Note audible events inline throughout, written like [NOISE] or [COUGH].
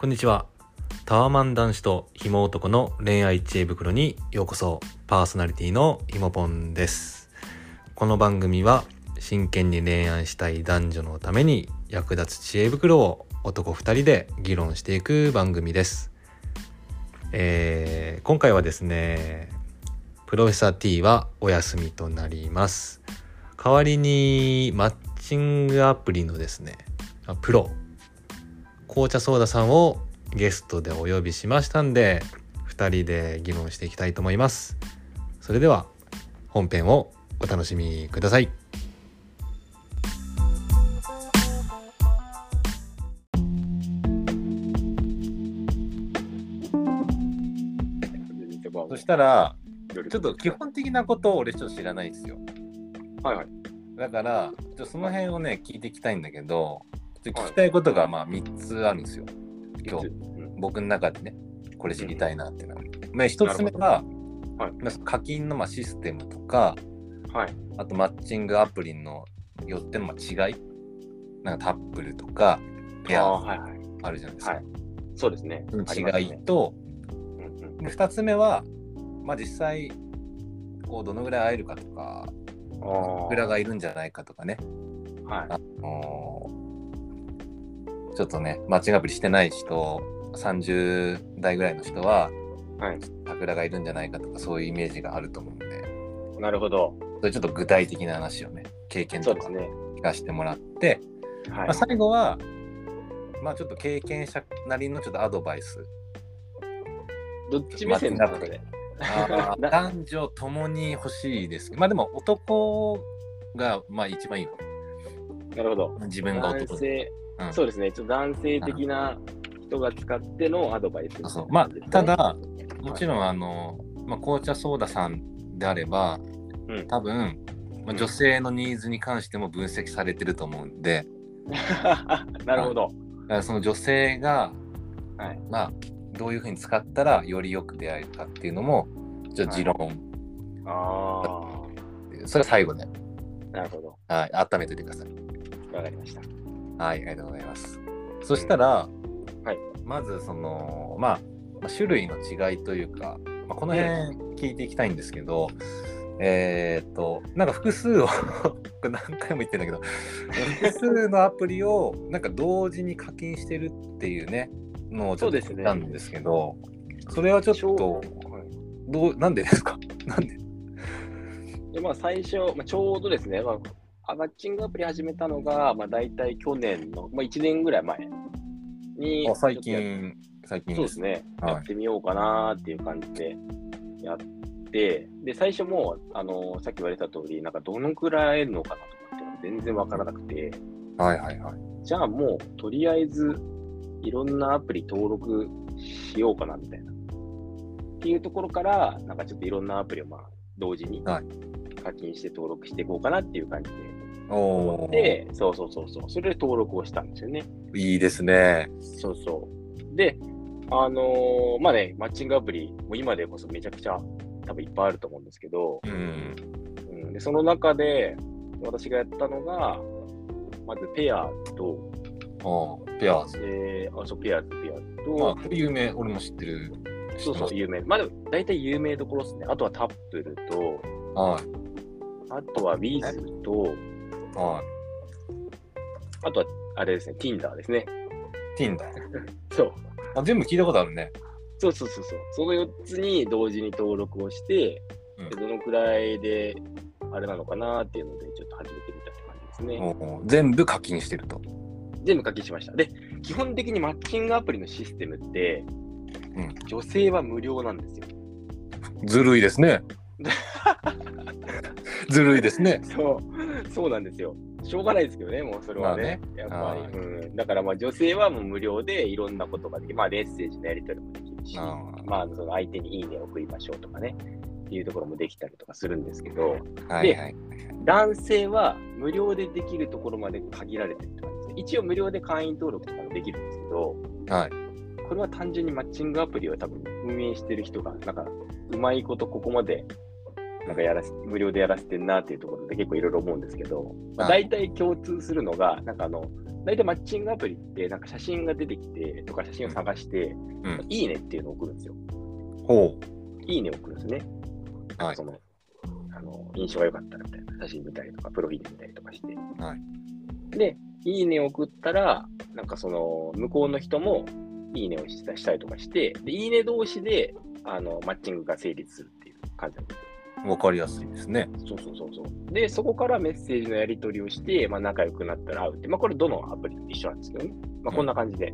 こんにちは。タワマン男子とひも男の恋愛知恵袋にようこそ。パーソナリティのひもぽんです。この番組は真剣に恋愛したい男女のために役立つ知恵袋を男2人で議論していく番組です。えー今回はですね、プロフェッサー T はお休みとなります。代わりにマッチングアプリのですね、プロ紅茶ソーダさんをゲストでお呼びしましたんで2人で議論していきたいと思います。それでは本編をお楽しみください。そしたらちょっと基本的なことを俺ちょっと知らないんですよ。はいはい。だからちょその辺をね聞いていきたいんだけど聞きたいことがまあ3つあるんですよ。今日うん。僕の中でねこれ知りたいなっていうのは、まあ、一つ目が、はい。まあ課金のまあシステムとかはい。あとマッチングアプリのよってのまあ違い。なんかタップルとかペアはいはい。あるじゃないですか、はい。そうですね。違いと、うんうん。で2つ目は、まあ、実際こうどのぐらい会えるかとかあ裏がいるんじゃないかとかね。あ、はい。あのーちょっとねマッチングアプリしてない人30代ぐらいの人ははい。桜がいるんじゃないかとかそういうイメージがあると思うんでなるほど。それちょっと具体的な話をね経験とか。聞かせてもらって、はいまあ、。最後はまあちょっと経験者なりのちょっとアドバイスどっち目線なので。[LAUGHS] 男女ともに欲しいですまあでも男がまあ一番いいよなるほど。自分が男男で、性、うん。そうですね。ちょっと男性的な人が使ってのアドバイスみたいなそう。まあただもちろんあの、まあ、紅茶ソーダさんであればうん。多分、まあ、女性のニーズに関しても分析されてると思うんで、[LAUGHS] なるほど。だからその女性が、はい。まあどういうふうに使ったらよりよく出会えるかっていうのもちょっと持論、あそれは最後で、あ、なるほど。はい、温めておいてください。わかりました。はい、ありがとうございます。そしたら、はい。まずその、まあ、まあ種類の違いというか、まあ、この辺聞いていきたいんですけど、えーっと、なんか複数を [LAUGHS] 何回も言ってんだけど、複数のアプリをなんか同時に課金してるっていうね、のをちょっとそうですね聞いたんですけど、それはちょっと、はい。どう、なんでですか？なんで？でまあ、最初、まあ、ちょうどですね、まあ、マッチングアプリ始めたのが、まあ、大体去年の、まあ、1年ぐらい前に、あ最近、最近そうですね、はいやってみようかなっていう感じでやって、で、最初もう、あのさっき言われた通り、なんかどのくらい会えるのかなとかって全然わからなくて、はいはいはい。じゃあもう、とりあえず、いろんなアプリ登録しようかなみたいな。っていうところから、なんかちょっといろんなアプリをまあ同時にはい課金して登録していこうかなっていう感じでおーで、そうそうそうそう、それで登録をしたんですよね。いいですね。そうそう。で、あのーまあね、マッチングアプリ、もう今でこそめちゃくちゃ多分いっぱいあると思うんですけど、うん。うん、でその中で私がやったのが、まずペアと、ああ、ペアーズ。であそうペアーズ、ペアーズあ、と、これ有名、俺も知ってる。そうそう、有名。まあでも、大体有名どころですね。あとはタップルと、ますあとはウィズと、はい。はい。あとは、あれですね、Tinder ですね。Tinder。[LAUGHS] そう。あ、全部聞いたことあるね。そうそうそうそう。その4つに同時に登録をして、うんでどのくらいであれなのかなっていうので、ちょっと始めてみたって感じですね。おー全部課金してると。全部課金しました。で、基本的にマッチングアプリのシステムって、うん女性は無料なんですよ。ずるいですね。[LAUGHS] ずるいですね。そう、そうなんですよ。しょうがないですけどね、もうそれはね。やっぱはいり、うん。だからまあ女性はもう無料でいろんなことができる。まあメッセージのやり取りもできるし、まあその相手にいいねを送りましょうとかね、っていうところもできたりとかするんですけど、はいはい。男性は無料でできるところまで限られてるって感じですね。一応無料で会員登録とかもできるんですけど、はい。これは単純にマッチングアプリを多分運営してる人が、なんかうまいことここまでなんかやらせ無料でやらせてんなっていうところで結構いろいろ思うんですけど、まあ、はい大体共通するのが、なんかあの、大体マッチングアプリって、なんか写真が出てきて、とか写真を探して、うんいいねっていうのを送るんですよ。ほいいねを送るんですね。はいその、あの、印象が良かったらみたいな写真見たりとか、プロフィール見たりとかして。はいで、いいねを送ったら、なんかその、向こうの人も、いいねをしたしたりとかして、で、いいね同士で、あの、マッチングが成立するっていう感じなんですよ。う。わかりやすいですね。そうそうそうそう。で、そこからメッセージのやり取りをして、まあ、仲良くなったら会うって、まあ、これどのアプリも一緒なんですけどね。まあ、こんな感じで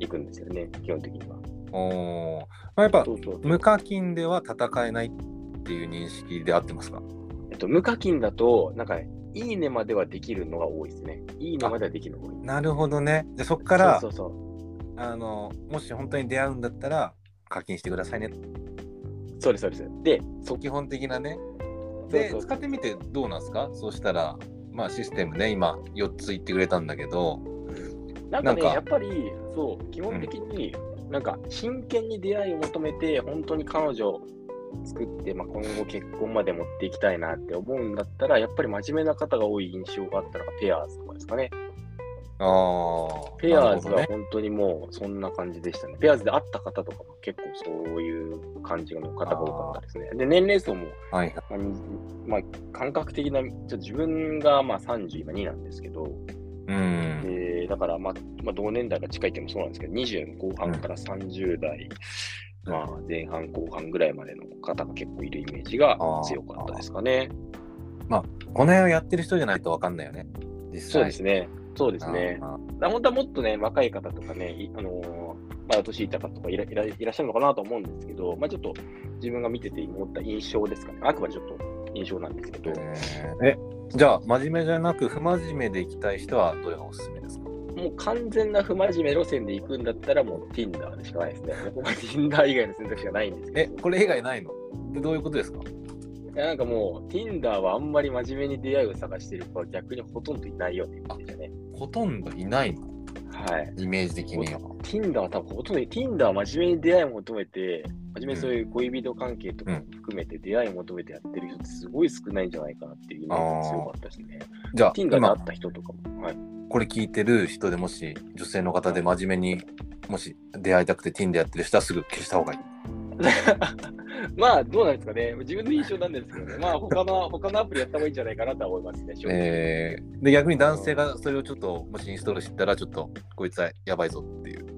行くんですよね、基本的には。おーまあ、やっぱそうそうそう無課金では戦えないっていう認識で合ってますか？えっと、無課金だと、なんか、いいねまではできるのが多いですね。いいねまではできるのが多い。なるほどね。じゃあそこからそうそうあのもし本当に出会うんだったら課金してくださいね。そう。そうです、そうです。で、そ基本的なね。そうでそう使ってみてどうなんですか？そうしたら、まあシステムね、今4つ言ってくれたんだけど、なんかね、やっぱり、そう、基本的に、なんか、真剣に出会いを求めて、本当に彼女を作って、まあ、今後結婚まで持っていきたいなって思うんだったら、やっぱり真面目な方が多い印象があったのがペアーズとかですかね。ああ、ペアーズは本当にもうそんな感じでしたね。ペアーズで会った方とかも結構そういう感じの方が多かったですね。で、年齢層も、はいはい。まあ感覚的な、ちょっと自分がまあ30、今2なんですけど、うん。でだから、まあ、まあ、同年代が近いってもそうなんですけど、20後半から30代、まあ、前半後半ぐらいまでの方が結構いるイメージが強かったですかね。この辺をやってる人じゃないと分かんないよね。実際そうですね。そうですね。本当はもっとね、若い方とかね、いあのーまだ年いった方とかいらいらいらっしゃるのかなと思うんですけど、まあちょっと自分が見てて思った印象ですかね。あくまでちょっと印象なんですけど、えじゃあ真面目じゃなく不真面目で行きたい人はどれがおすすめですか？もう完全な不真面目路線で行くんだったらもう Tinder でしかないですね。Tinder 以外の選択肢がないんですけえ、ど。これ以外ないの？でどういうことですか？いやなんかもう Tinder はあんまり真面目に出会いを探してる子は逆にほとんどいないよって言ってたね。ほとんどいないのはい。イメージ的には。Tinder は多分ほとんど、Tinder は真面目に出会いを求めて、真面目にそういう恋人関係とかも含めて出会いを求めてやってる人ってすごい少ないんじゃないかなっていうイメージが強かったですね。じゃあ Tinder で会今った人とかも。はい。これ聞いてる人でもし女性の方で真面目にもし出会いたくて Tinder やってる人はすぐ消した方がいい。[LAUGHS] [LAUGHS] まあ、どうなんですかね。自分の印象なんですけどね。まあ、他の、[LAUGHS] 他のアプリやった方がいいんじゃないかなとは思いますね。えー、で逆に男性がそれをちょっともしインストールしてたらちょっとこいつはやばいぞっていう。うん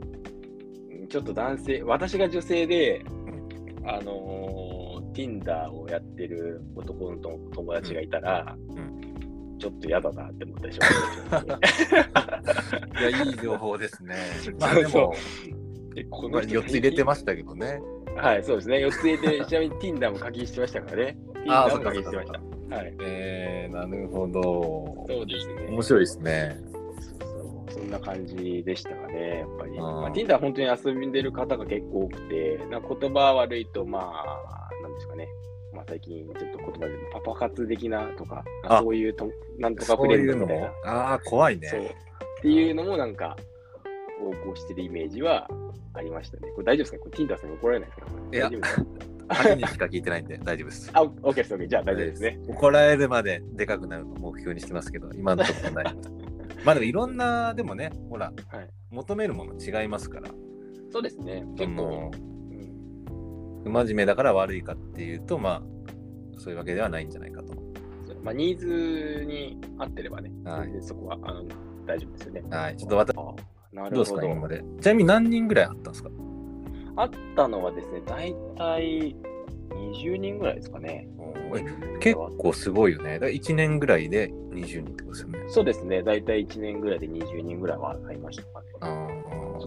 ちょっと男性、私が女性で、あのー、Tinder をやってる男の友達がいたら、うんちょっと嫌だなって思ったでしょ。[LAUGHS] いやいい情報ですね。まあでもえこまあの人4つ入れてましたけどね。はい、そうですね。4つ入れて、ちなみに Tinder も課金してましたからね。[LAUGHS] あー Tinder も課金してました。はい。えー、なるほど。そうですね。面白いですね。そうそんな感じでしたかね、やっぱり。うんまあ、Tinder は本当に遊んでる方が結構多くて、なんか言葉悪いと、まあ、なんですかね。まあ、最近ちょっと言葉でパパ活的なとか、あそういうとなんとかそうフレンいうのもドみたいな。ああ、怖いそう。ね。っていうのもなんか、横行してるイメージはありましたね。これ大丈夫ですか？これ Tinder さんに怒られないですか？いや大丈夫ですか？兄にしか聞いてないんで大丈夫です。あ、OK です、OK。じゃあ大丈夫ですね。怒られるまででかくなるのを目標にしてますけど、今のところない。[LAUGHS] まあでもいろんな、でもね、ほら、はい求めるもの違いますから、そうですね。結構、真面目だから悪いかっていうと、まあ、そういうわけではないんじゃないかと。まあ、ニーズに合ってればね、はいそこはあの大丈夫ですよね。はい、ちょっと私、あなどうですか、るほど。今まで。ちなみに何人ぐらいあったんですか？あったのはですね、大体20人ぐらいですかね。結構すごいよね。だから1年ぐらいで20人ってことですよね。そうですね、大体1年ぐらいで20人ぐらいは会いましたかね。あ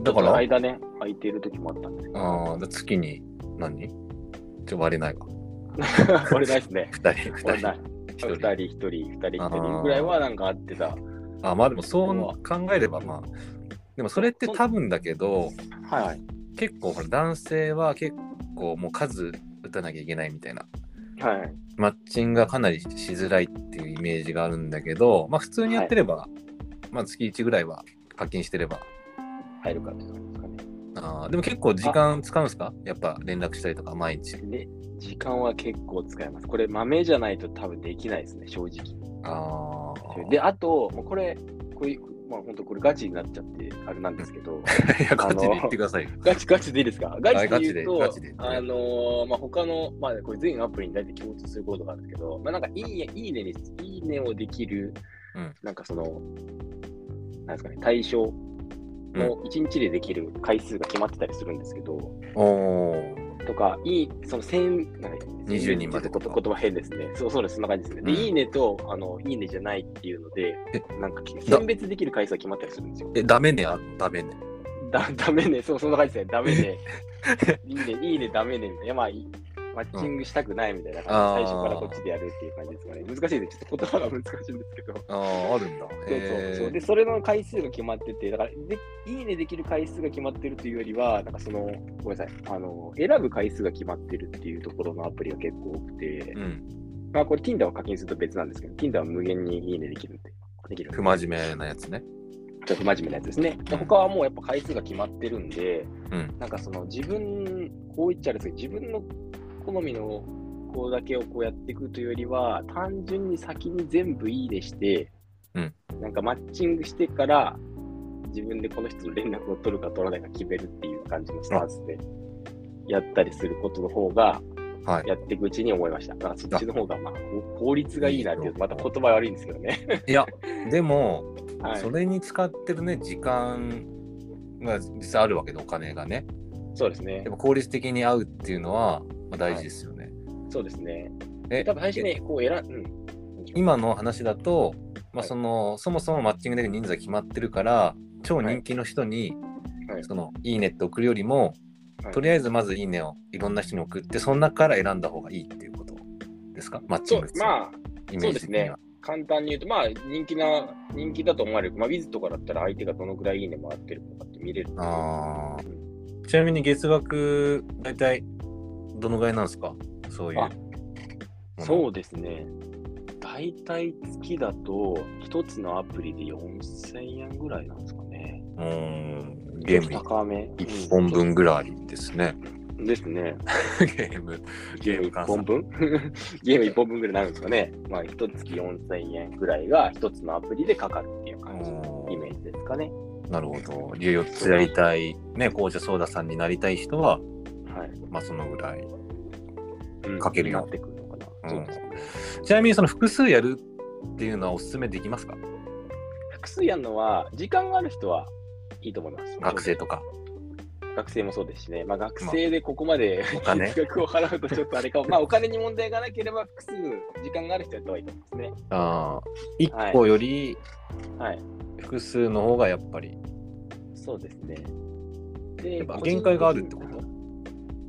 だから、間ね、空いてる時もあったんですけど、あー月に何人？ちょ割れないわ。[LAUGHS] [LAUGHS] 割れないですね。2人、2割れない。人。2人、1人、2人、1人ぐらいはなんか会ってた。あまあでもそう考えればまあでもそれって多分だけどはいはい。結構ほら男性は結構もう数打たなきゃいけないみたいなはい。マッチングがかなりしづらいっていうイメージがあるんだけどまあ普通にやってれば、まあ月1ぐらいは課金してれば入るかって感じですかね。あーでも結構時間使うんですか？やっぱ連絡したりとか毎日で、時間は結構使えます。これ、豆じゃないと多分できないですね、正直。あーで、あと、もうこれ、こういうまあ本当これガチになっちゃってあれなんですけど、[LAUGHS] ガチで言ってくださいよ。ガチガチでいいですか？ガチで言うと、ガチでガチであのーまあ他の、まあこれ全アプリに大体共通することがあるんですけど、まあなんかいいね、い。いねに、いいねをできる、うん。なんかその、なんですかね、対象の1日でできる回数が決まってたりするんですけど、おー。とか、いい、その1000、なんか20人までと言葉変ですね。そうそうです、そんな感じですね。で、うんいいねと、あの、いいねじゃないっていうのでえ、なんか選別できる回数が決まったりするんですよ。え、ダメね、あダメね。だ、ダメね、そう、そんな感じですね。ダメね。[LAUGHS] いいね、いいね、ダメね、みたいな。まあ、いマッチングしたくないみたいな感じで、うん最初からこっちでやるっていう感じですかね。難しいです。ちょっと言葉が難しいんですけど。ああ、あるんだ。そうそうそう。で、それの回数が決まってて、だからで、いいねできる回数が決まってるというよりは、なんかその、ごめんなさい、あの、選ぶ回数が決まってるっていうところのアプリが結構多くて、うん。まあ、これ Tinder は課金すると別なんですけど、Tinder は無限にいいねできるんで、できる不真面目なやつね。ちょっと不真面目なやつですね。で他はもうやっぱ回数が決まってるんで、うん。なんかその自分、こう言っちゃあれですけど、自分の好みの子だけをこうやっていくというよりは、単純に先に全部いいねして、うんなんかマッチングしてから、自分でこの人と連絡を取るか取らないか決めるっていう感じのスタンスでやったりすることの方が、はい。やっていくうちに思いました。だからそっちの方が、まあ、こ効率がいいなっていうと、また言葉悪いんですけどね。いや、でも、はいそれに使ってるね、時間が実際あるわけで、お金がね。そうですねやっ。ぱ効率的に合うっていうのは、まあ、大事ですよね。そうですね。え多分最初ね、こう選ん、うん。今の話だと、まあ、はいそのそもそもマッチングで人数が決まってるから超人気の人に、はいそのいいねって送るよりも、はいとりあえずまずいいねをいろんな人に送ってその中から選んだ方がいいっていうことですか？マッチそうング、まあ、イメそうですね。簡単に言うと、まあ、人気な、人気だと思われる。まあ、ウィズとかだったら相手がどのぐらいいいねもらってるのかって見れる。あーうんちなみに月額大体どのぐらいなんですか？そういう。そうですね。大体月だと、一つのアプリで4000円ぐらいなんですかね。うーんゲームちょっと高め。1本分ぐらいですね。うんですね。ゲーム。ゲーム1本分？[LAUGHS] ゲーム1本分ぐらいになるんですかね。まあ、一月4000円ぐらいが一つのアプリでかかるっていう感じのイメージですかね。なるほど。いや4つやりたい、ね、紅茶ソーダさんになりたい人は、はい。まあそのぐらい。うんかけるよなってくるのかな。うん。ちなみにその複数やるっていうのはおすすめできますか？複数やるのは、時間がある人はいいと思います。学生とか。学生もそうですしね。まあ、学生でここまでお金月額を払うとちょっとあれかも。まあ、お金に問題がなければ複数時間がある人やった方がいいと思いますね。ああ。1個よりはい。複数の方がやっぱり。そうですね。で限界があるってこと？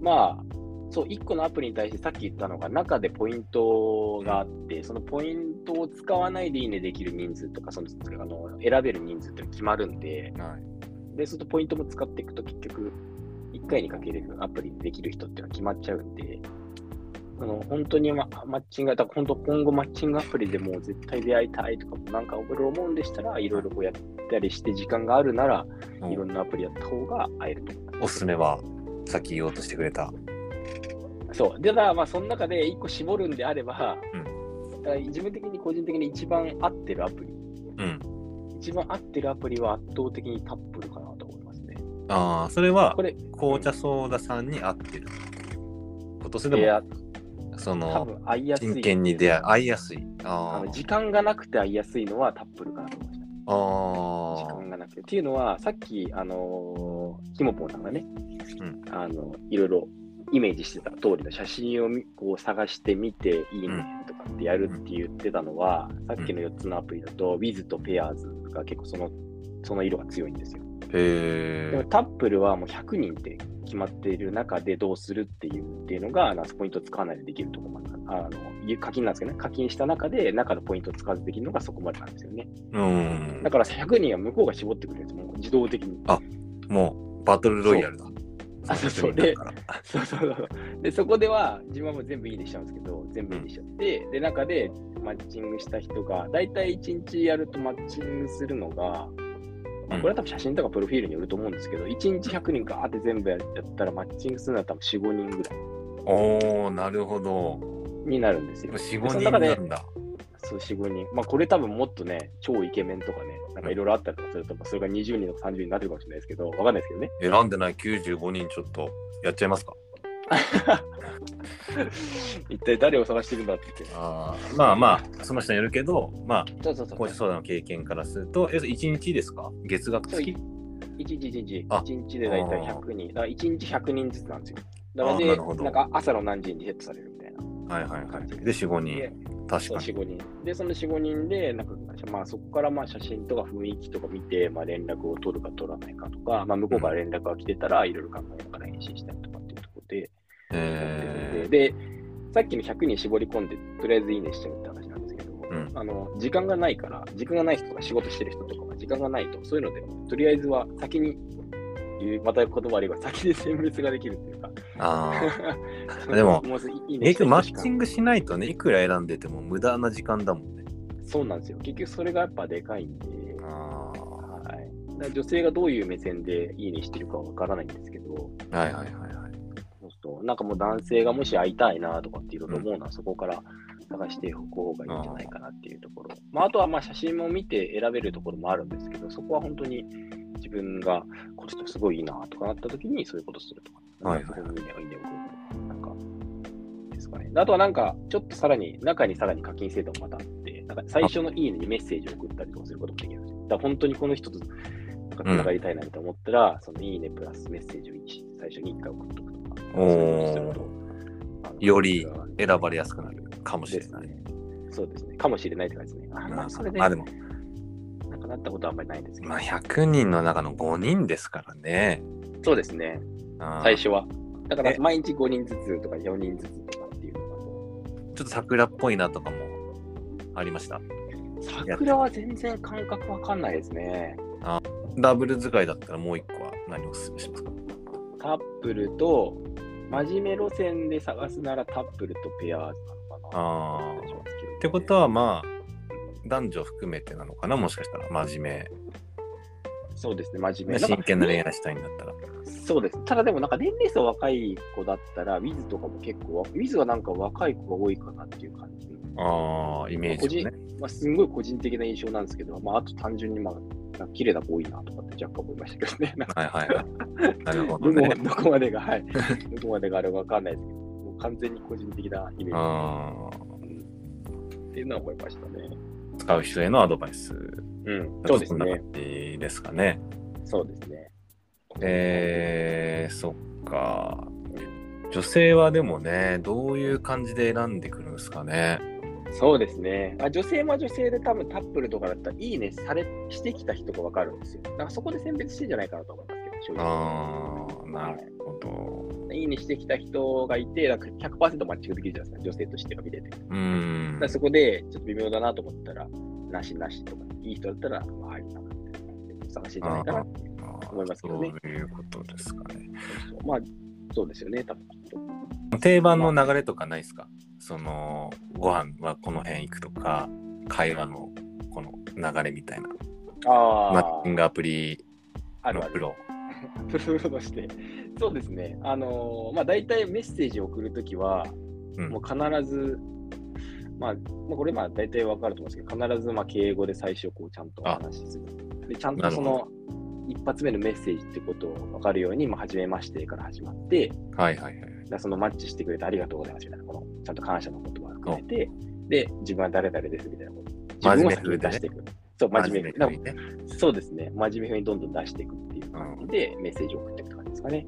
まあ、そう、1個のアプリに対してさっき言ったのが、中でポイントがあって、そのポイントを使わないでいいねできる人数とか、そのあの選べる人数って決まるんで、はい。で、そうするとポイントも使っていくと結局、1回にかけれるアプリでできる人っていうのは決まっちゃうんで、あの本当に、ま、マッチング、だ本当今後マッチングアプリでもう絶対出会いたいとかもなんかいろ思うんでしたら、いろいろこうやったりして時間があるなら、いろんなアプリやった方が会えると思います。おすすめは、さっき言おうとしてくれた。そう。で、ただ、まあ、その中で1個絞るんであれば、うだから自分的に個人的に一番合ってるアプリ、うん。一番合ってるアプリは圧倒的にタップルかなと思いますね。ああ、それはこれ、紅茶ソーダさんに合ってる。ことそれでも、いや、多その、分合いやすい。真剣に出会い、合いやすい。あ時間がなくて会いやすいのはタップルかなと思いました。あ。あ時あ。間がなくて。っていうのは、さっき、あのー、ひもぽんさんがね、うんあの、いろいろイメージしてた通りの写真をみこう探してみていいねとかってやるって言ってたのは、さっきの4つのアプリだと、Wiz と Pairs が結構その、その色が強いんですよ。でも。タップルはもう100人って決まっている中でどうするっていうっていうのが、なんかポイント使わないでできるところまであの課金なんですけどね、課金した中で中のポイントを使わずできるのがそこまでなんですよね。うんだ。から100人は向こうが絞ってくれるんですもう自動的に。もう、バトルロイヤルだ。あそうそうだからそうそうそう。で、そこでは自分はもう全部いいねしちゃうんですけど、全部いいねしちゃって、で、中でマッチングした人が、だいたい1日やるとマッチングするのが、まあこれは多分写真とかプロフィールによると思うんですけど、1日100人ガーって全部やったらマッチングするのは多分4、5人ぐらいおおなるほど。になるんですよ。4、5その中で人なんだ。そう、4、5人。まあ、これ多分もっとね、超イケメンとかね、なんかいろいろあったりとかすると、まあそれが20人とか30人になってるかもしれないですけど、わかんないですけどね。選んでない95人ちょっとやっちゃいますか？[LAUGHS] 一体誰を探してるんだって。あまあまあ、その人によるけど、まあ、そうそうそう。講師相談の経験からすると、え、1日ですか？月額付き一日一日、あ一日で大体100人。だから1日100人ずつなんですよ。だからで、あなんか朝の何時にセットされるみたいなはいはいはい。で、4、5で人。確かに。4、5人。で、その4、5人で、なんか、まあそこからまあ写真とか雰囲気とか見て、まあ連絡を取るか取らないかとか、まあ向こうから連絡が来てたら、いろいろ考えながら返信したりとかっていうところで、えで、さっきの100人絞り込んで、とりあえずいいねしちゃうって話なんですけど、うんあの時間がないから、時間がない人とか仕事してる人とかは時間がないと、そういうので、とりあえずは先に言う、また言葉あれば先に選別ができるっていうか。ー、ああ。でももういい結局マッチンググしないとね、いくら選んでても無駄な時間だもんね。そうなんですよ。結局それがやっぱでかいんで、あはい、女性がどういう目線でいいねしてるかはわからないんですけど、あ。はいはいはいはい。そうするとなんかもう男性がもし会いたいなとかっていうと思うのは、そこから探しておく方がいいんじゃないかなっていうところ。まあ、あとはまあ写真も見て選べるところもあるんですけど、そこは本当に自分がこの人すごいいいなとかなった時にそういうことするとか、はいはいそこにいいねをいいねを送るなんか、ですかね。あとはなんか、ちょっとさらに、中にさらに課金制度もまたあって、なんか最初のいいねにメッセージを送ったりとかすることもできるんですよ。だから本当にこの人となんか繋がりたいなと思ったら、そのいいねプラスメッセージを最初に一回送っとくとか、おういうことするとあのより選ばれやすくなるかもしれない。そうですね。かもしれないって感じですね。あまあ、それで、まあでも、なんかなったことはあんまりないんですけど。まあ100人の中の5人ですからね。そうですね。最初は。だからえ毎日5人ずつとか4人ずつとかっていうのがこちょっと桜っぽいなとかもありました？う、桜は全然感覚わかんないですね。ダブル使いだったらもう一個は何をおすすめしますか？タップルと、真面目路線で探すならタップルとペアーズなのかな。ああ。っってことはまあ、男女含めてなのかな？もしかしたら真面そうですね、真目。面目。真剣な恋愛したいんだったら。そうです。ただでもなんか年齢層若い子だったら、ウィズとかも結構、ウィズはなんか若い子が多いかなっていう感じ。ああ、イメージをね。まあ、すんごい個人的な印象なんですけど、まあ、あと単純に、まあ、なんか綺麗な子多いなとかって若干思いましたけどね。なんかはいはいはい。なるほど [LAUGHS] どこね。どこまでが、はい。[LAUGHS] どこまでがあれかわかんないですけど、もう完全に個人的なイメーああ。ジっていうのは思いましたね。使う人へのアドバイス。うん、そうですねですかね。そうですね。えー、そっか。女性はでもね、どういう感じで選んでくるんですかね。そうですね。あ女性は女性で多分タップルとかだったら、いいねされしてきた人がわかるんですよ。だからそこで選別してんじゃないかなと思いますけど。ああ、なるほど。いいねしてきた人がいて、なんか100%マッチングできるじゃないですか、女性としては見てて。うーん。そこでちょっと微妙だなと思ったら、なしなしとか、いい人だったら、まあ、いいなって探してんじゃないかなっ思いますけどねそういうことですかね。そうまあ、そうですよね、多分きっと。定番の流れとかないですか？その、ご飯はこの辺行くとか、会話のこの流れみたいな。あマッチングアプリあるある。のプロ。[LAUGHS] プロとして。そうですね。あのーまあ、大体メッセージを送るときは、うんもう必ず、まあ、まあ、これまあ大体わかると思うんですけど、必ずまあ敬語で最初こうちゃんとお話しする。で、ちゃんとその一発目のメッセージってことを分かるように、まあ、初めましてから始まって、はいはいはい。そのマッチしてくれてありがとうございますみたいな、このちゃんと感謝の言葉を含めて、で、自分は誰々ですみたいなこと。自分を先に出していく。そう、真面目に。ね。そうですね。真面目にどんどん出していくっていう感じで、メッセージを送っていく感じですかね。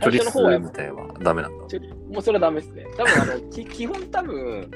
一人数最初のみたいはダメなんだ。もうそれはダメですね。多分あの [LAUGHS] き基本多分、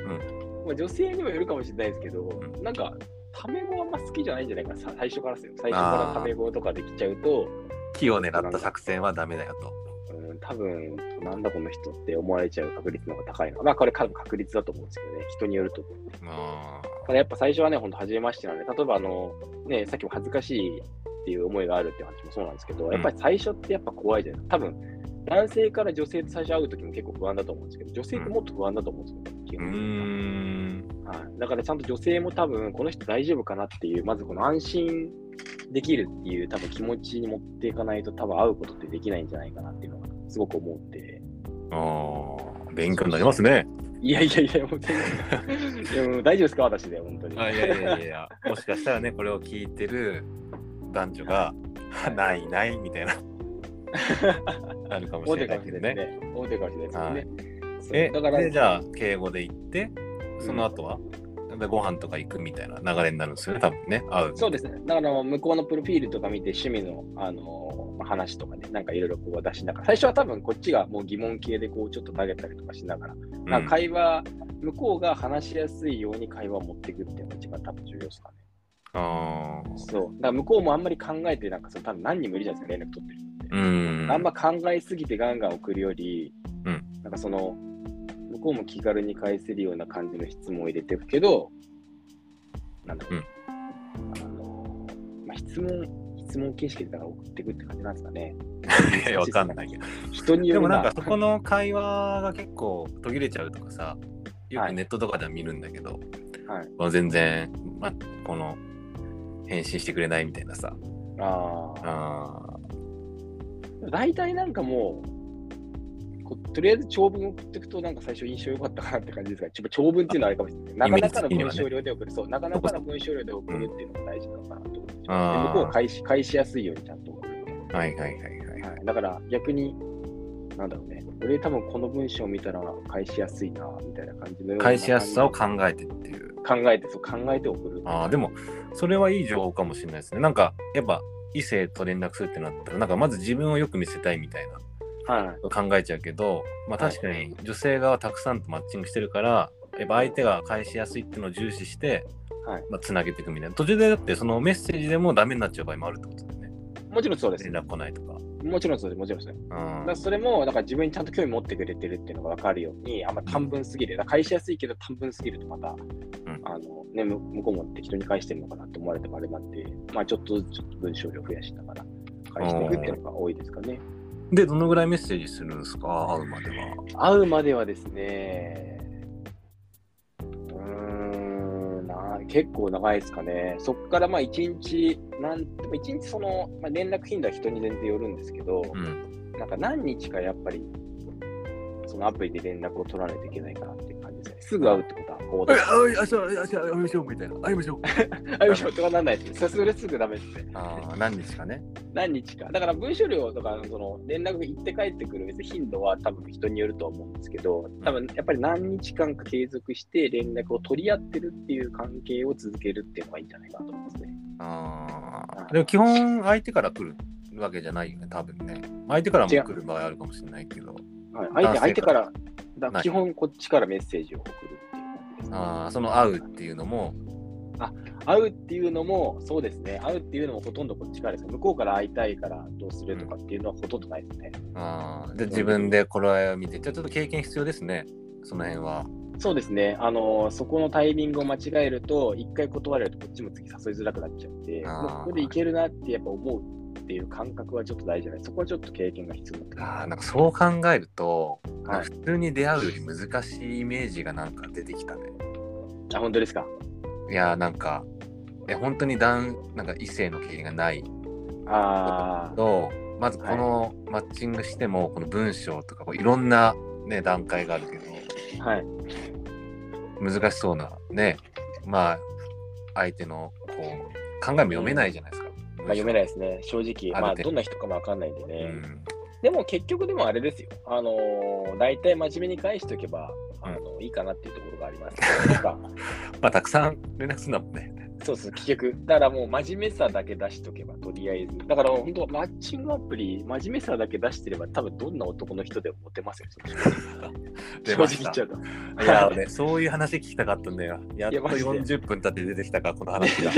まあ、女性にもよるかもしれないですけど、うなんか、タメ語あんま好きじゃないんじゃないか最初からですよ。最初からタメ語とかできちゃうと、木を狙った作戦はダメだよと。うん、多分なんだこの人って思われちゃう確率の方が高いのか。まあ、これ多分確率だと思うんですけどね、人によると思うんで。あただやっぱ最初はね、ほんと初めましてなんで、例えばあの、ね、さっきも恥ずかしいっていう思いがあるっていう話もそうなんですけど、やっぱり最初ってやっぱ怖いじゃないですか。多分、男性から女性と最初会うときも結構不安だと思うんですけど、女性ってもっと不安だと思うんですよね。うん。はい、だからちゃんと女性も多分、この人大丈夫かなっていう、まずこの安心できるっていう多分気持ちに持っていかないと多分会うことってできないんじゃないかなっていうのがすごく思って、ああ、勉強になりますね。いやいやいや、もうもう大丈夫ですか、私で、本当に。あいやいやいやいや、もしかしたらね、これを聞いてる男女が、[LAUGHS] ないないみたいな、あるかもしれないけどね。大手かもしれないですよね。そうえ、だから、で、じゃあ、敬語で行って、その後は、でご飯とか行くみたいな流れになるんですよね、多分ね。会う。そうですね。だから向こうのプロフィールとか見て趣味の、あのまあ話とかね、なんかいろいろこう出しながら、最初は多分こっちがもう疑問系でこうちょっと投げたりとかしながら、うんなんか会話、向こうが話しやすいように会話を持っていくっていうのが一番多分重要ですかね。あーそう。だから向こうもあんまり考えて、なんかその多分何人もいるじゃないですか、連絡取ってる。うん。あんま考えすぎてガンガン送るより、うんなんかその、向こうも気軽に返せるような感じの質問を入れていくけど、なんだろう、あのまあ、質問、質問形式でだから送っていくって感じなんですかね。[LAUGHS] いやわかんないけど。人によるでもなんかそこの会話が結構途切れちゃうとかさ、よはいくネットとかでは見るんだけど、はいまあ全然、まあ、この、返信してくれないみたいなさ。ああ。あ大体なんかもう、こうとりあえず長文送っていくと、なんか最初印象良かったかなって感じですが、ちょっと長文っていうのはあれかもしれない。なかなかの文章量で送る、そう、なかなかの文章量で送るっていうのが大事なのかなと思って向こうが返し返しやすい。ようにちゃんと送るはい。はい。はい。はい。はい、だから逆に、なんだろうね、俺多分この文章を見たら返しやすい。な、みたい。な感じの返しやすさを考えてってい。う。考えて、そう考えて送る。ああ、でも、それはい。い。情報かもしれない。ですね。なんか、やっぱ、異性と連絡するってなったら、なんかまず自分をよく見せたいみたいな。はい。考えちゃうけど、まあ、確かに女性側はたくさんとマッチングしてるから、やっぱ相手が返しやすいっていうのを重視して、はいまあ、つなげていくみたいな。途中でだってそのメッセージでもダメになっちゃう場合もあるってことだよね。もちろんそうです連。絡来ないとか。もちろんそうです。もちろんそうです。うんそれも、だから自分にちゃんと興味持ってくれてるっていうのが分かるように、あんま短文すぎる。返しやすいけど短文すぎるとまた、んあのね、む向こうも適当に返してるのかなって思われてもあれなんで、まあちょっとずつちょっと文章量増やしながら返していくっていうのが多いですかね。で、どのぐらいメッセージするんですか？会うまでは。会うまではですね、結構長いですかね。そこからまあ一日、なんでも一日その、まあ、連絡頻度は人に全然よるんですけど、うん。なんか何日かやっぱり、そのアプリで連絡を取らないといけないかなっていうすぐ会うってことは、こう、あ、あ、そう、あ、そう、会いましょうみたいな。会いましょう。[LAUGHS] 会いましょうとかなんないですね。それすぐダメですね。ああ、[LAUGHS] 何日かね。何日か。だから文書量とか、その連絡が行って帰ってくる頻度は多分人によると思うんですけど、多分やっぱり何日間か継続して連絡を取り合ってるっていう関係を続けるっていうのがいいんじゃないかなと思いますね。ああ。でも基本相手から来るわけじゃないよね、多分ね。相手からも来る場合あるかもしれないけど。はい、相手相手から、基本こっちからメッセージを送るっていう感じですね。ああ、その会うっていうのも、会うっていうのも、そうですね、会うっていうのもほとんどこっちからです。向こうから会いたいからどうするとかっていうのはほとんどないですね。ああ、で、自分でこれを見て、じゃあちょっと経験必要ですね、その辺は。そうですね、あのそこのタイミングを間違えると、一回断られるとこっちも次誘いづらくなっちゃって、もうここでいけるなってやっぱ思うっていう感覚はちょっと大事じゃない。そこはちょっと経験が必要になってくるああ、なんかそう考えると、はい普通に出会うより難しいイメージがなんか出てきたね。あ、本当ですか？いやー、なんか、え、本当に男、なんか異性の経験がないああ、と、まずこのマッチングしても、この文章とかこういろんな、ね、段階があるけど、はい。難しそうなね、まあ、相手のこう考えも読めないじゃないですか。まあ、読めないですね。正直、まあ、どんな人かもわかんないんでうね。ん。でも結局でもあれですよ。あのー、大体真面目に返しておけば、あのいいかなっていうところがあります。なんか [LAUGHS] まあ、たくさん連絡するんだもんね。そうそう、結局。だからもう真面目さだけ出しとけば、とりあえず。だから本当、マッチングアプリ、真面目さだけ出してれば、多分どんな男の人でもモテますよ。正直言っちゃうと。いや、俺、そういう話聞きたかったんだよ。やっと40分経って出てきたか、この話が。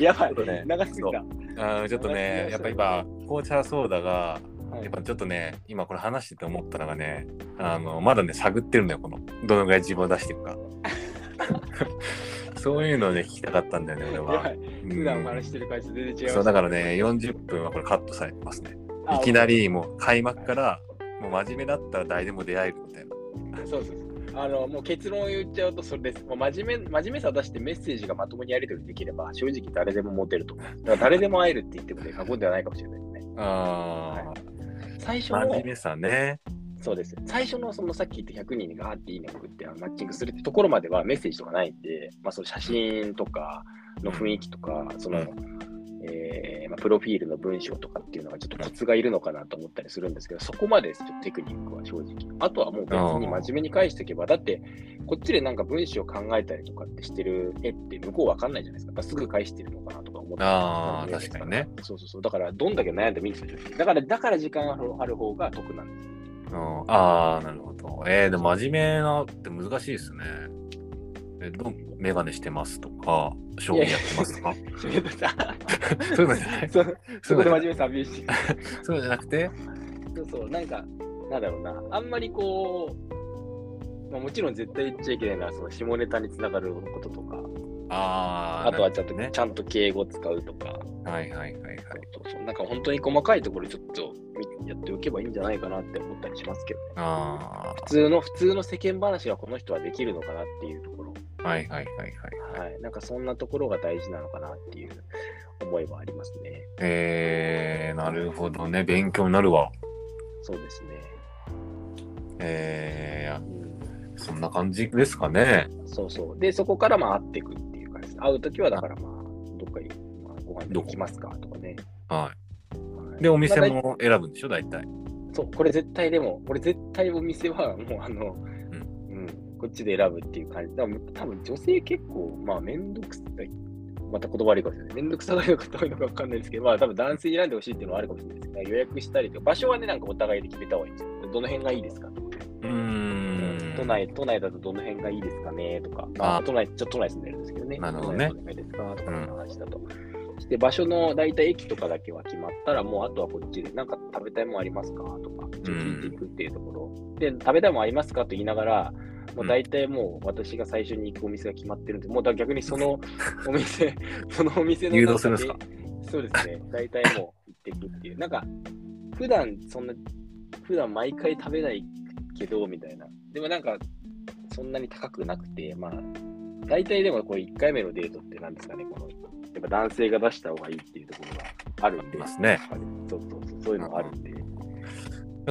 やばいちょっとね、長すぎた。あちょっとね、やっぱ今、紅茶ソーダが、やっぱちょっとね、今これ話してて思ったのがね、あの、まだね、探ってるんだよ、この、どのぐらい自分を出していくか。そういうのをね、聞きたかったんだよね、[LAUGHS] 俺やは。普段お話してる感じ全然違います。そう、だからね、40分はこれカットされてますね。あいきなりもう開幕から、もう真面目だったら誰でも出会えるみたいな。そうそうそう。あの、もう結論を言っちゃうとそれです。もう真面目、真面目さ出してメッセージがまともにやり取りできれば、正直誰でもモテると。だから誰でも会えるって言ってもね、過言ではないかもしれないですね。あ最初あ、真面の、目さね。そうです。最初のそのさっき言った100人にガーっていいねを送ってあのマッチングするってところまではメッセージとかないんで、まあ、その写真とかの雰囲気とか、その、えーまあ、プロフィールの文章とかっていうのがちょっとコツがいるのかなと思ったりするんですけど、そこまでちょっとテクニックは正直。あとはもう別に真面目に返しておけば、だってこっちでなんか文章考えたりとかってしてる絵って向こうわかんないじゃないですか。すぐ返してるのかなとか思ってああ、確かにね。そうそうそう。だからどんだけ悩んでもいいんですよ。だから、だから時間ある方が得なんです。うん、ああ、なるほど。えー、でも真面目なって難しいですね。え、どメガネしてますとか、将棋やってますとか？そういうのじゃない？そこで真面目さアピールして [LAUGHS] そうじゃなくて？そうそう、なんか、なんだろうな、あんまりこう、まあ、もちろん絶対言っちゃいけないのは、その下ネタにつながることとか、ああ、あとはちゃんと、ね。ちゃんと敬語使うとか、はいはいはいはい。そうそうなんか本当に細かいところちょっとやっておけばいいんじゃないかなって思ったりしますけどね。あ普通の、普通の世間話がこの人はできるのかなっていうところ、あ、はいはいはいはい。はい、なんかそんなところが大事なのかなっていう思いはありますね。えー、なるほどね。勉強になるわ。そうですね。えうんー、そんな感じですかね。そうそう。で、そこからまあ会っていくっていう感じです。会うときはだからまあ、どっかに、まあ、ご飯で行きますかとかね。は。はいいで、お店まあも選ぶんでしょ、大体。そう、これ絶対でも、これ絶対お店はもうあの、うん、こっちで選ぶっていう感じ。だから多分女性結構、まあめんどくさい。また言葉悪いかもしれない。めんどくさがりの方多いのかわかんないですけど、まあ多分男性に選んでほしいっていうのはあるかもしれないですけど、予約したりとか、場所はね、なんかお互いで決めた方がいいんですよ。どの辺がいいですかとか。うーん。都内、都内だとどの辺がいいですかねとか、ああ都内、ちょっと都内住んでるんですけどね。なるほどねどの辺がいいですかとかの話だと。で、場所の大体駅とかだけは決まったら、もうあとはこっちで、なんか食べたいもんありますか？とか、ちょっと聞いていくっていうところ。で、食べたいもんありますか？と言いながら、もう大体もう私が最初に行くお店が決まってるんで、もうだ逆にその [LAUGHS] お店、そのお店の誘導するんですか？そうですね。大体もう行っていくっていう。なんか、普段そんな、普段毎回食べないけど、みたいな。でもなんか、そんなに高くなくて、まあ、大体でもこれ1回目のデートってなんですかね、この、やっぱ男性が出した方がいいっていうところがあるんで、ますねそうそうそう、そういうのがあるんで。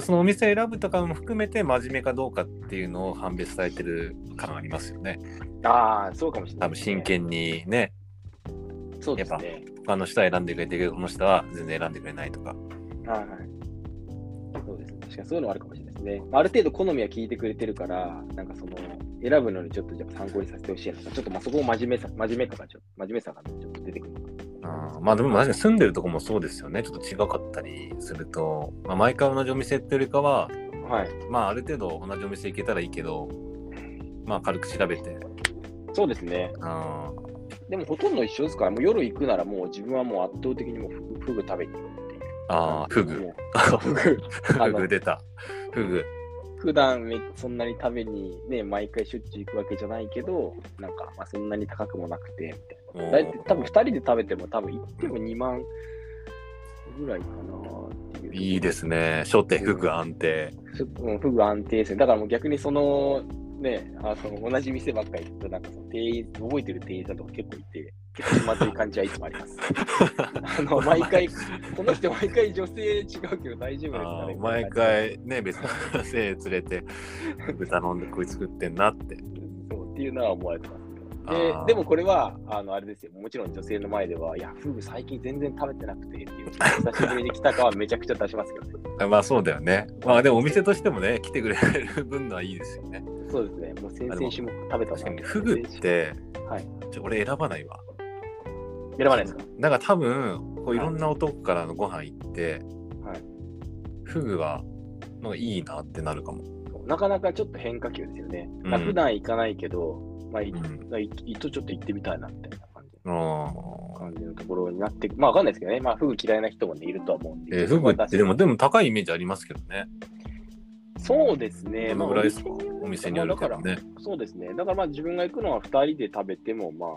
そのお店選ぶとかも含めて真面目かどうかっていうのを判別されてる感ありますよね。ああ、そうかもしれないね、多分真剣にね、そうですね。他の人は選んでくれてるけど、この人は全然選んでくれないとか。はいはい。そうですね。確かにそういうのはあるかもね。ある程度好みは聞いてくれてるから、なんかその、選ぶのにちょっとじゃあ参考にさせてほしいなとか、ちょっとまあそこを真面目さ、真面目さがちょっと、真面目さがちょっと出てくるのかな。うんまあでも確かに住んでるとこもそうですよね。ちょっと違かったりすると、まあ、毎回同じお店ってよりかは、はい。まあある程度同じお店行けたらいいけど、まあ軽く調べて。そうですね。あでもほとんど一緒ですから、もう夜行くならもう自分はもう圧倒的にもうフグ食べに行くっていう。あー、フグ。もうフグ。[LAUGHS] フグ出た。フグ。普段めそんなに食べにね、毎回しょっちゅう行くわけじゃないけど、なんかまあそんなに高くもなくて、みたいな。だいたい多分2人で食べても多分行っても2万ぐらいかなっていう。いいですね。初手、フグ安定。ふうんフグ安定ですね。だからもう逆にその、ね、あその同じ店ばっかり行くと、なんかその店員、覚えてる店員さんとか結構いて、結構気まずい感じはいつもあります。[LAUGHS] あの、毎回、この人毎回女性違うけど大丈夫ですかあねー毎。回ね、別の女性連れて、頼んでこいつ食ってんなって。そうっていうのは思われてますででもこれは、あの、あれですよ。もちろん女性の前では、いや、フグ最近全然食べてなくてっていう、久しぶりに来たかはめちゃくちゃ出しますけどね。まあそうだよね。まあでもお店としてもね、来てくれる分のはいいですよね。そうですね。もう先々週も食べた確かにフグって、はいちょ俺選ばないわ。選ばないですか？だから多分、こういろんな男からのご飯行って、はいフグは、なんかいいなってなるかも。なかなかちょっと変化球ですよね。うんまあ普段行かないけど、まあ、いうんいいとちょっと行ってみたいなみたいな感じあ感じのところになって、まあわかんないですけどね。まあフグ嫌いな人も、ね、いるとは思うんで。えーフグってでも、でも高いイメージありますけどね。そうですね。どのぐらいですか？まあお店による。からそうですね。だからまあ自分が行くのは2人で食べても、まあ、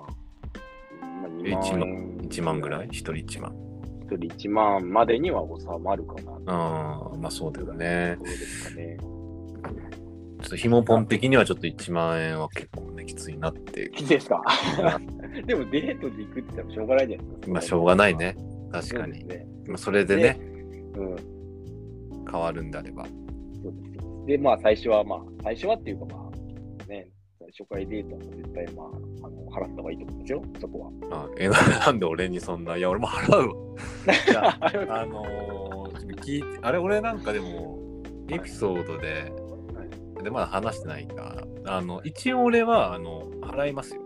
まあ、2万円1万ぐらい ?1 人1万。1人1万までには収まるかな。ああ、まあそうだよねそ。うですかね。ちょっとひもポン的にはちょっと1万円は結構ね、きついなって。いいですか？[LAUGHS] でもデートで行くって言ったらしょうがないじゃないですか。まあしょうがないね。確かに。そね。まあそれでね、うん。変わるんであれば。でまあ最初はまあ、最初はっていうかまあ、ね、初回デートは絶対まあ、あの払った方がいいと思うんですよ、そこは。あえななんで俺にそんな、いや、俺も払うわ。い [LAUGHS] やあのー、聞いて、あれ、俺なんかでも、エピソードで、で、まだ話してないか、あの、一応俺は、あの、払いますよ。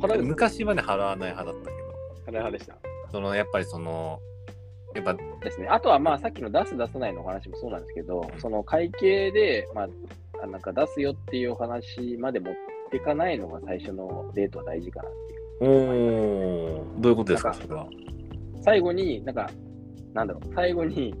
払う昔まで払わない派だったけど、払い派でした。その、やっぱりその、やっぱ、ですね。あとはまあさっきの出す出さないの話もそうなんですけど、その会計で、まあ、あなんか出すよっていうお話まで持っていかないのが最初のデートは大事かなっていう。おー、どういうことですか、それは？最後に、なんか、なんだろう、最後に、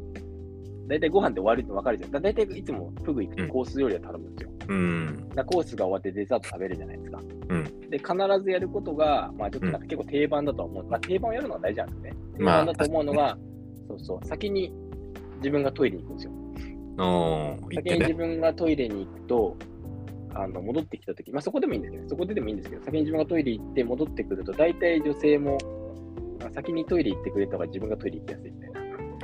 大体ご飯で終わるって分かるじゃん。だ大体いつもフグ行くとコース料理は頼むんですよ。うん。だコースが終わってデザート食べるじゃないですか。うんで、必ずやることが、まあちょっとなんか結構定番だとは思う。まあ定番をやるのが大事なんですね。定まあ番だと思うのが、そうそう、先に自分がトイレに行くんですよ。先に自。分がトイレに行くと、あの戻ってきたとき、まあそこでもいいんですけど、そこででもいいんですけど、先に自分がトイレ行って戻ってくると、大体女性も、あ先にトイレ行ってくれた方が自分がトイレ行きやすいみたいな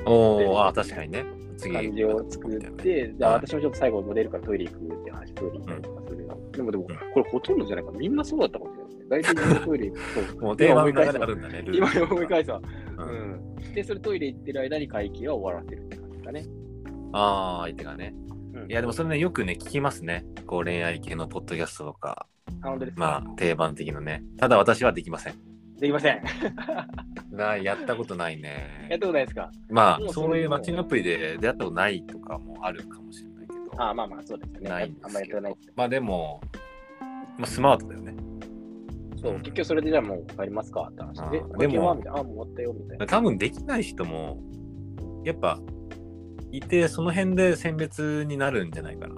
おー、あー、確かにね。次感じを作って、じゃあ私もちょっと最後モデルからトイレ行くっていう話、トイレ行ったりとか。でもでも、これほとんどじゃないか、みんなそうだったかもしれないですね。[LAUGHS] 大体自分がトイレ行くと、もう定番があるんだね。今思い返すわ。ううんん。で、それトイレ行ってる間に会計は終わらせるって感じですかね。ああ、相手がね。うんいや、でもそれね、よくね、聞きますね。こう、恋愛系のポッドキャストとか、まあ、定番的なね。ただ私はできません。できません。[LAUGHS] なやったことないやねっ。たことないですか？まあ、そういうマッチングアプリで出会ったことないとかもあるかもしれない。ああ、まあまあ、そうですね。ないんであんますけどりやってないです。まあでも、まあ、スマートだよね。そう、結局それでじゃあもう帰りますかって話で。あーでもいなあ、もう終わったよみたいな。多分できない人も、やっぱ、いて、その辺で選別になるんじゃないかな。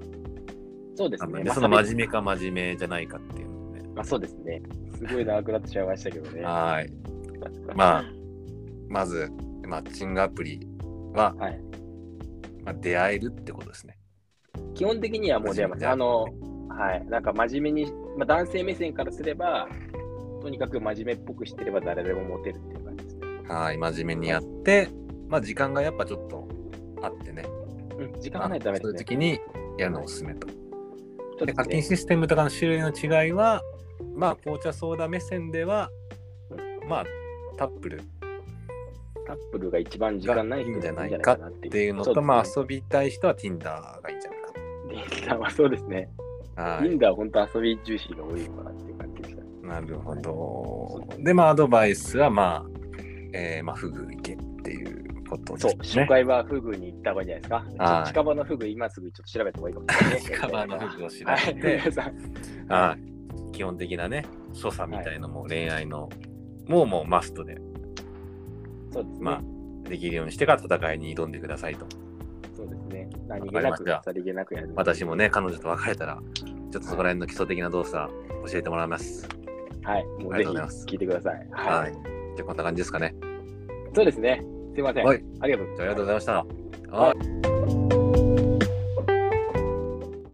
そうですね。多分ねまあその真面目か真面目じゃないかっていうのね。まあそうですね。すごい長くなってしまいましたけどね。ははい。まあ、まず、マッチングアプリは、い。まあ、出会えるってことですね。基本的にはもう出ます。真面目あの、はい。なんか真面目に、まあ、男性目線からすれば、とにかく真面目っぽくしてれば誰でもモテるっていう感じですね。はい、真面目にやって、まあ、時間がやっぱちょっとあってね。うん、時間がないとダメそういうですね。時にやるのをおすすめと。で、課金ね。システムとかの種類の違いは、まあ、紅茶ソーダ目線では、まあ、タップルタップルが一番時間ないんじゃないなかなっていうのと、まあ、遊びたい人は Tinder がいいんはそうですね。と。はリンい。ダーは本当遊び重視が多いのかなっていう感じでした。なるほど。で、まあ、アドバイスは、まあ、えー、まあ、フグ行けっていうことそう、ですね初。回はフグに行った方がいいんじゃないですか。近場のフグ、今すぐちょっと調べた方がいいかもしれない、ね。近場のフグを調はい、べて。はい。基本的なね、所作みたいのも恋愛の、もうもうマストで、そうですね。まあ、できるようにしてから戦いに挑んでくださいと。何気なく、ましたさりげなくやる。私もね、彼女と別れたら、ちょっとそこら辺の基礎的な動作教えてもらいます。はい。もうぜひありがとうございます聞いてください。は。はいい。じゃあこんな感じですかね。そうですね。すいません。はいありがとうじゃあありがとうございました。ははい